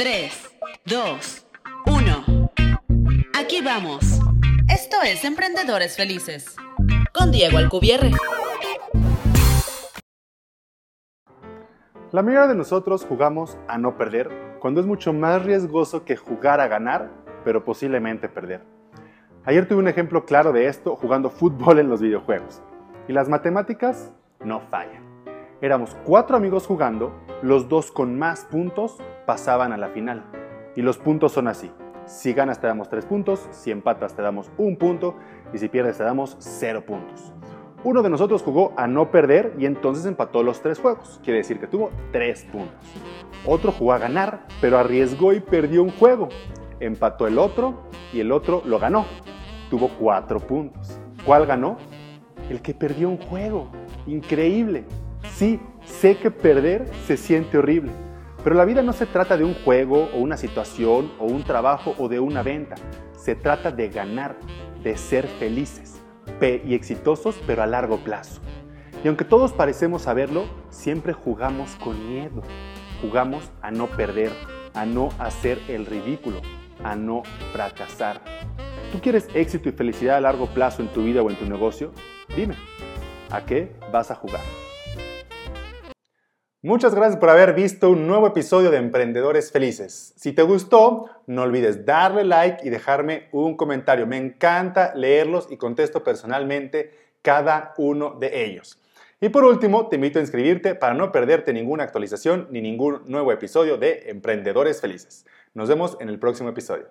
3, 2, 1. Aquí vamos. Esto es Emprendedores Felices. Con Diego Alcubierre. La mayoría de nosotros jugamos a no perder cuando es mucho más riesgoso que jugar a ganar, pero posiblemente perder. Ayer tuve un ejemplo claro de esto jugando fútbol en los videojuegos. Y las matemáticas no fallan. Éramos cuatro amigos jugando, los dos con más puntos pasaban a la final. Y los puntos son así. Si ganas te damos tres puntos, si empatas te damos un punto y si pierdes te damos cero puntos. Uno de nosotros jugó a no perder y entonces empató los tres juegos. Quiere decir que tuvo tres puntos. Otro jugó a ganar, pero arriesgó y perdió un juego. Empató el otro y el otro lo ganó. Tuvo cuatro puntos. ¿Cuál ganó? El que perdió un juego. Increíble. Sí, sé que perder se siente horrible. Pero la vida no se trata de un juego o una situación o un trabajo o de una venta. Se trata de ganar, de ser felices y exitosos, pero a largo plazo. Y aunque todos parecemos saberlo, siempre jugamos con miedo. Jugamos a no perder, a no hacer el ridículo, a no fracasar. ¿Tú quieres éxito y felicidad a largo plazo en tu vida o en tu negocio? Dime, ¿a qué vas a jugar? Muchas gracias por haber visto un nuevo episodio de Emprendedores Felices. Si te gustó, no olvides darle like y dejarme un comentario. Me encanta leerlos y contesto personalmente cada uno de ellos. Y por último, te invito a inscribirte para no perderte ninguna actualización ni ningún nuevo episodio de Emprendedores Felices. Nos vemos en el próximo episodio.